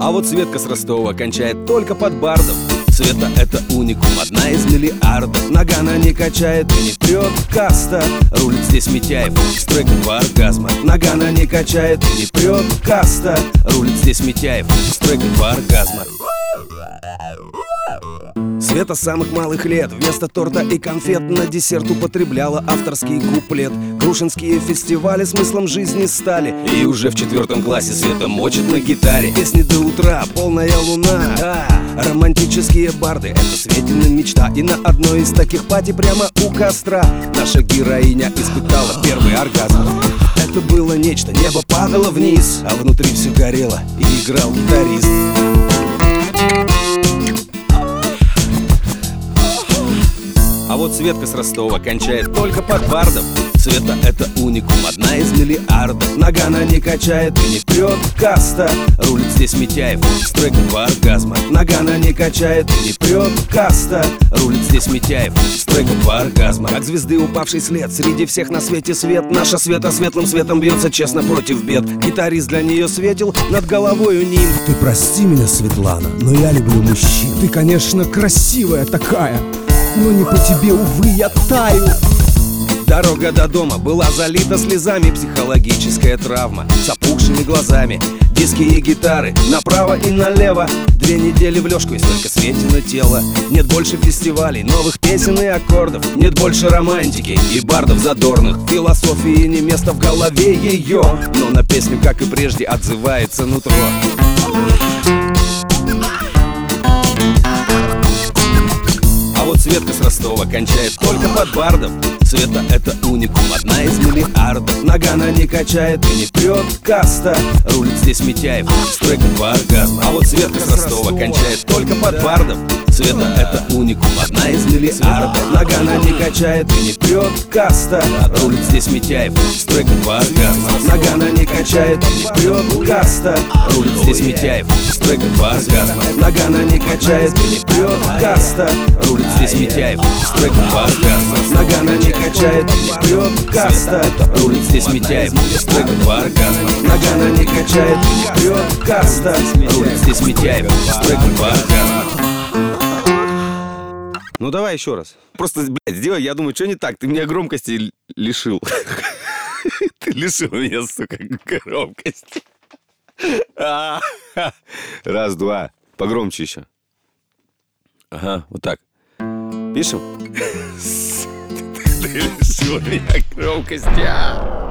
А вот Светка с Ростова кончает только под бардов Света это уникум, одна из миллиардов. Нагана не качает и не прет каста. Рулит здесь Митяев с треком по оргазма Нагана не качает и не прет каста. Рулит здесь Митяев с треком по оргазма Света с самых малых лет. Вместо торта и конфет на десерт употребляла авторский куплет. Крушинские фестивали смыслом жизни стали. И уже в четвертом классе Света мочит на гитаре. Песни до утра, полная луна. Да. Романтические барды, это Светина мечта. И на одной из таких пати прямо у костра Наша героиня испытала первый оргазм. Это было нечто, небо падало вниз А внутри все горело и играл гитарист вот Светка с Ростова кончает только под бардом. Света это уникум, одна из миллиардов. Нагана не качает и не прет каста. Рулит здесь Митяев с треком по оргазма Нагана не качает и не прет каста. Рулит здесь Митяев с треком по оргазма Как звезды упавший след, среди всех на свете свет. Наша Света светлым светом бьется честно против бед. Гитарист для нее светил над головой у ним. Ты прости меня, Светлана, но я люблю мужчин. Ты, конечно, красивая такая но не по тебе, увы, я таю. Дорога до дома была залита слезами. Психологическая травма с опухшими глазами. Диски и гитары направо и налево. Две недели в лёжку и столько светено тело Нет больше фестивалей, новых песен и аккордов. Нет больше романтики и бардов задорных. Философии не место в голове ее Но на песню, как и прежде, отзывается нутро Ростова кончает только под бардов Света это уникум, одна из миллиардов Нагана не качает и не прет каста. Рулит здесь Митяев с треком А вот Светка с Ростова кончает только под бардов Света это уникум, одна из миллиардов Нагана не качает и не прет каста. Рулит здесь Митяев с треком оргазму Нагана не качает и не прет каста. Рулит здесь Митяев с треком оргазму Нагана не качает и не прет каста. Рулит здесь Митяев с треком по оргазму Нагана не качает прет каста Рулит здесь Митяев с треком по оргазму Нагана не качает прет каста Рулит здесь Митяев с треком по оргазму ну давай еще раз. Просто, блядь, сделай, я думаю, что не так? Ты меня громкости лишил. Ты лишил меня, сука, громкости. Раз, два. Погромче еще. Ага, вот так. Пишем? Ты лишил меня громкости.